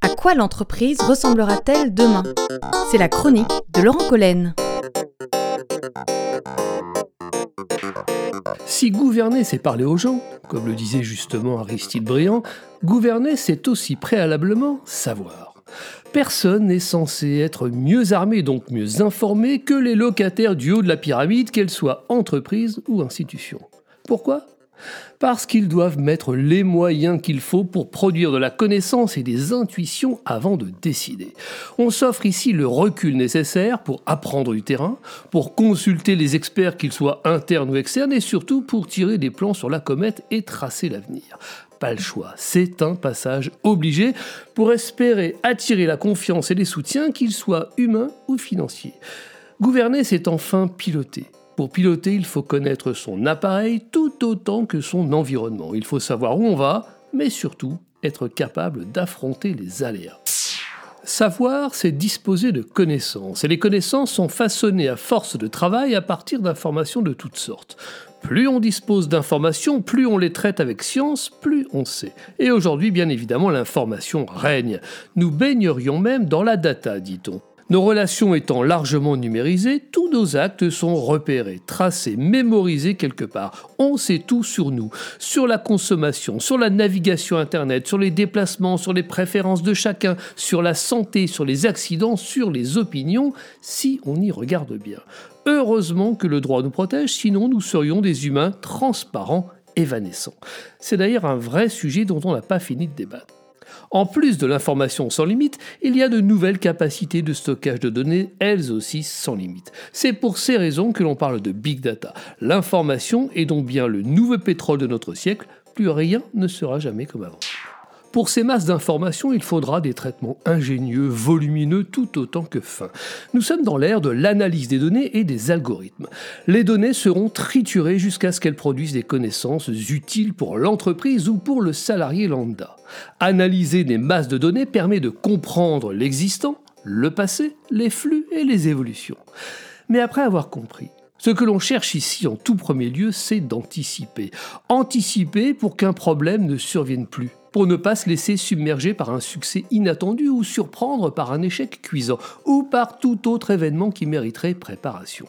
À quoi l'entreprise ressemblera-t-elle demain? C'est la chronique de Laurent Collen. Si gouverner, c'est parler aux gens, comme le disait justement Aristide Briand, gouverner, c'est aussi préalablement savoir. Personne n'est censé être mieux armé, donc mieux informé, que les locataires du haut de la pyramide, qu'elles soient entreprises ou institutions. Pourquoi? Parce qu'ils doivent mettre les moyens qu'il faut pour produire de la connaissance et des intuitions avant de décider. On s'offre ici le recul nécessaire pour apprendre du terrain, pour consulter les experts qu'ils soient internes ou externes et surtout pour tirer des plans sur la comète et tracer l'avenir. Pas le choix, c'est un passage obligé pour espérer attirer la confiance et les soutiens, qu'ils soient humains ou financiers. Gouverner, c'est enfin piloter. Pour piloter, il faut connaître son appareil tout autant que son environnement. Il faut savoir où on va, mais surtout être capable d'affronter les aléas. Savoir, c'est disposer de connaissances, et les connaissances sont façonnées à force de travail à partir d'informations de toutes sortes. Plus on dispose d'informations, plus on les traite avec science, plus on sait. Et aujourd'hui, bien évidemment, l'information règne. Nous baignerions même dans la data, dit-on. Nos relations étant largement numérisées, tous nos actes sont repérés, tracés, mémorisés quelque part. On sait tout sur nous, sur la consommation, sur la navigation Internet, sur les déplacements, sur les préférences de chacun, sur la santé, sur les accidents, sur les opinions, si on y regarde bien. Heureusement que le droit nous protège, sinon nous serions des humains transparents, évanescents. C'est d'ailleurs un vrai sujet dont on n'a pas fini de débattre. En plus de l'information sans limite, il y a de nouvelles capacités de stockage de données, elles aussi sans limite. C'est pour ces raisons que l'on parle de big data. L'information est donc bien le nouveau pétrole de notre siècle, plus rien ne sera jamais comme avant. Pour ces masses d'informations, il faudra des traitements ingénieux, volumineux, tout autant que fins. Nous sommes dans l'ère de l'analyse des données et des algorithmes. Les données seront triturées jusqu'à ce qu'elles produisent des connaissances utiles pour l'entreprise ou pour le salarié lambda. Analyser des masses de données permet de comprendre l'existant, le passé, les flux et les évolutions. Mais après avoir compris, ce que l'on cherche ici en tout premier lieu, c'est d'anticiper. Anticiper pour qu'un problème ne survienne plus pour ne pas se laisser submerger par un succès inattendu ou surprendre par un échec cuisant, ou par tout autre événement qui mériterait préparation.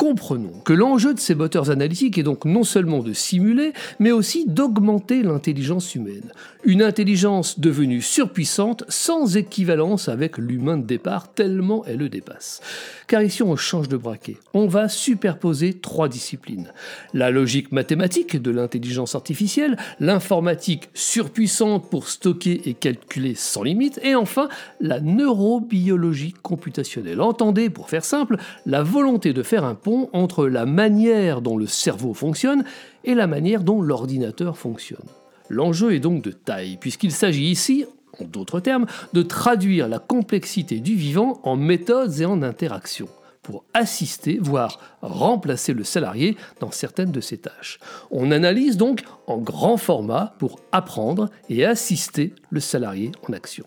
Comprenons que l'enjeu de ces moteurs analytiques est donc non seulement de simuler, mais aussi d'augmenter l'intelligence humaine. Une intelligence devenue surpuissante, sans équivalence avec l'humain de départ, tellement elle le dépasse. Car ici on change de braquet. On va superposer trois disciplines. La logique mathématique de l'intelligence artificielle, l'informatique surpuissante pour stocker et calculer sans limite, et enfin la neurobiologie computationnelle. Entendez, pour faire simple, la volonté de faire un entre la manière dont le cerveau fonctionne et la manière dont l'ordinateur fonctionne. L'enjeu est donc de taille, puisqu'il s'agit ici, en d'autres termes, de traduire la complexité du vivant en méthodes et en interactions pour assister, voire remplacer le salarié dans certaines de ses tâches. On analyse donc en grand format pour apprendre et assister le salarié en action.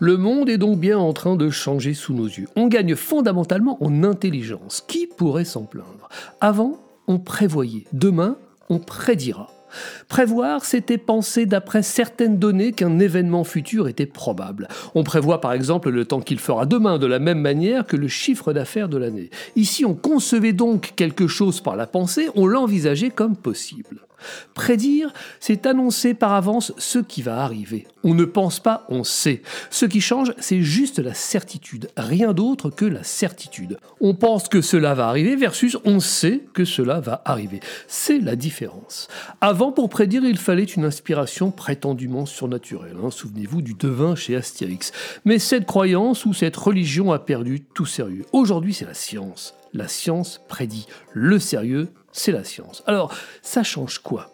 Le monde est donc bien en train de changer sous nos yeux. On gagne fondamentalement en intelligence. Qui pourrait s'en plaindre? Avant, on prévoyait. Demain, on prédira. Prévoir, c'était penser d'après certaines données qu'un événement futur était probable. On prévoit par exemple le temps qu'il fera demain de la même manière que le chiffre d'affaires de l'année. Ici, on concevait donc quelque chose par la pensée, on l'envisageait comme possible. Prédire, c'est annoncer par avance ce qui va arriver. On ne pense pas, on sait. Ce qui change, c'est juste la certitude, rien d'autre que la certitude. On pense que cela va arriver versus on sait que cela va arriver. C'est la différence. Avant, pour prédire, il fallait une inspiration prétendument surnaturelle. Hein. Souvenez-vous du devin chez Astérix. Mais cette croyance ou cette religion a perdu tout sérieux. Aujourd'hui, c'est la science. La science prédit. Le sérieux, c'est la science. Alors, ça change quoi?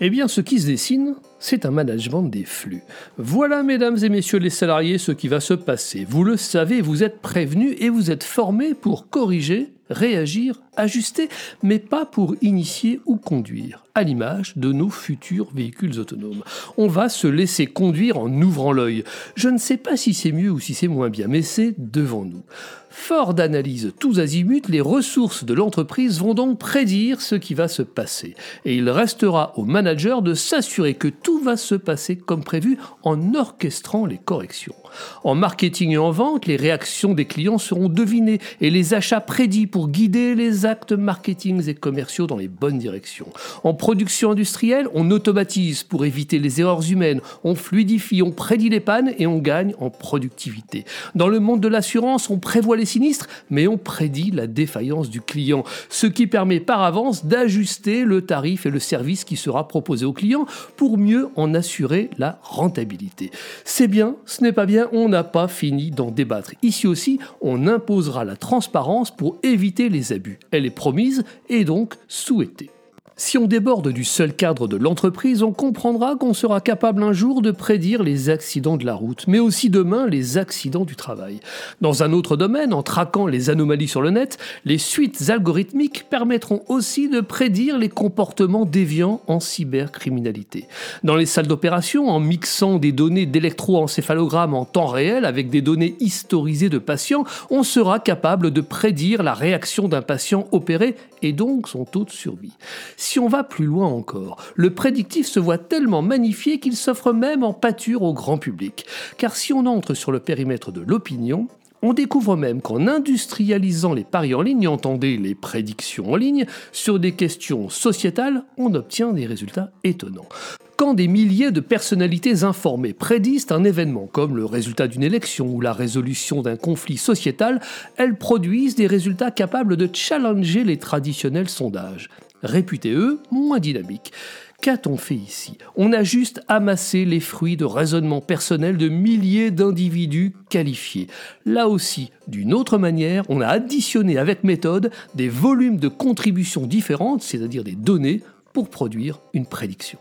Eh bien, ce qui se dessine, c'est un management des flux. Voilà, mesdames et messieurs les salariés, ce qui va se passer. Vous le savez, vous êtes prévenus et vous êtes formés pour corriger, réagir, ajuster, mais pas pour initier ou conduire, à l'image de nos futurs véhicules autonomes. On va se laisser conduire en ouvrant l'œil. Je ne sais pas si c'est mieux ou si c'est moins bien, mais c'est devant nous. Fort d'analyse tous azimuts, les ressources de l'entreprise vont donc prédire ce qui va se passer. Et il restera au manager de s'assurer que tout tout va se passer comme prévu en orchestrant les corrections. En marketing et en vente, les réactions des clients seront devinées et les achats prédits pour guider les actes marketing et commerciaux dans les bonnes directions. En production industrielle, on automatise pour éviter les erreurs humaines, on fluidifie, on prédit les pannes et on gagne en productivité. Dans le monde de l'assurance, on prévoit les sinistres, mais on prédit la défaillance du client, ce qui permet par avance d'ajuster le tarif et le service qui sera proposé au client pour mieux en assurer la rentabilité. C'est bien, ce n'est pas bien, on n'a pas fini d'en débattre. Ici aussi, on imposera la transparence pour éviter les abus. Elle est promise et donc souhaitée. Si on déborde du seul cadre de l'entreprise, on comprendra qu'on sera capable un jour de prédire les accidents de la route, mais aussi demain les accidents du travail. Dans un autre domaine, en traquant les anomalies sur le net, les suites algorithmiques permettront aussi de prédire les comportements déviants en cybercriminalité. Dans les salles d'opération, en mixant des données d'électroencéphalogramme en temps réel avec des données historisées de patients, on sera capable de prédire la réaction d'un patient opéré et donc son taux de survie. Si on va plus loin encore, le prédictif se voit tellement magnifié qu'il s'offre même en pâture au grand public. Car si on entre sur le périmètre de l'opinion, on découvre même qu'en industrialisant les paris en ligne, entendez les prédictions en ligne, sur des questions sociétales, on obtient des résultats étonnants. Quand des milliers de personnalités informées prédisent un événement comme le résultat d'une élection ou la résolution d'un conflit sociétal, elles produisent des résultats capables de challenger les traditionnels sondages réputés eux moins dynamiques. Qu'a-t-on fait ici? On a juste amassé les fruits de raisonnements personnels de milliers d'individus qualifiés. Là aussi, d'une autre manière, on a additionné avec méthode des volumes de contributions différentes, c'est-à-dire des données, pour produire une prédiction.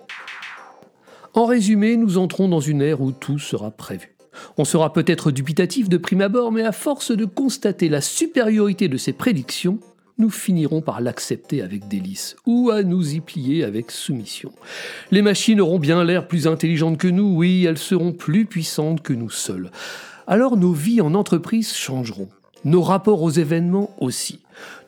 En résumé, nous entrons dans une ère où tout sera prévu. On sera peut-être dubitatif de prime abord, mais à force de constater la supériorité de ces prédictions, nous finirons par l'accepter avec délice, ou à nous y plier avec soumission. Les machines auront bien l'air plus intelligentes que nous, oui, elles seront plus puissantes que nous seuls. Alors nos vies en entreprise changeront, nos rapports aux événements aussi.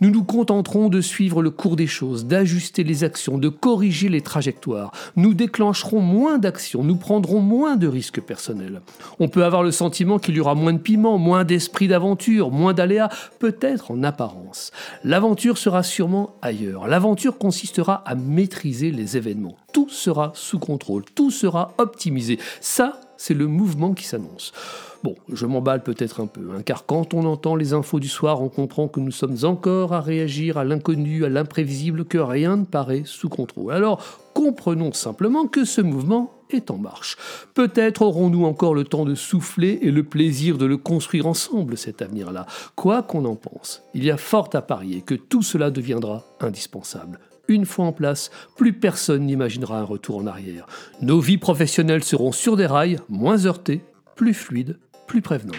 Nous nous contenterons de suivre le cours des choses, d'ajuster les actions, de corriger les trajectoires. Nous déclencherons moins d'actions, nous prendrons moins de risques personnels. On peut avoir le sentiment qu'il y aura moins de piment, moins d'esprit d'aventure, moins d'aléas, peut-être en apparence. L'aventure sera sûrement ailleurs. L'aventure consistera à maîtriser les événements. Tout sera sous contrôle, tout sera optimisé. Ça, c'est le mouvement qui s'annonce. Bon, je m'emballe peut-être un peu, hein, car quand on entend les infos du soir, on comprend que nous sommes encore à réagir à l'inconnu, à l'imprévisible, que rien ne paraît sous contrôle. Alors, comprenons simplement que ce mouvement est en marche. Peut-être aurons-nous encore le temps de souffler et le plaisir de le construire ensemble, cet avenir-là. Quoi qu'on en pense, il y a fort à parier que tout cela deviendra indispensable. Une fois en place, plus personne n'imaginera un retour en arrière. Nos vies professionnelles seront sur des rails, moins heurtées, plus fluides, plus prévenant.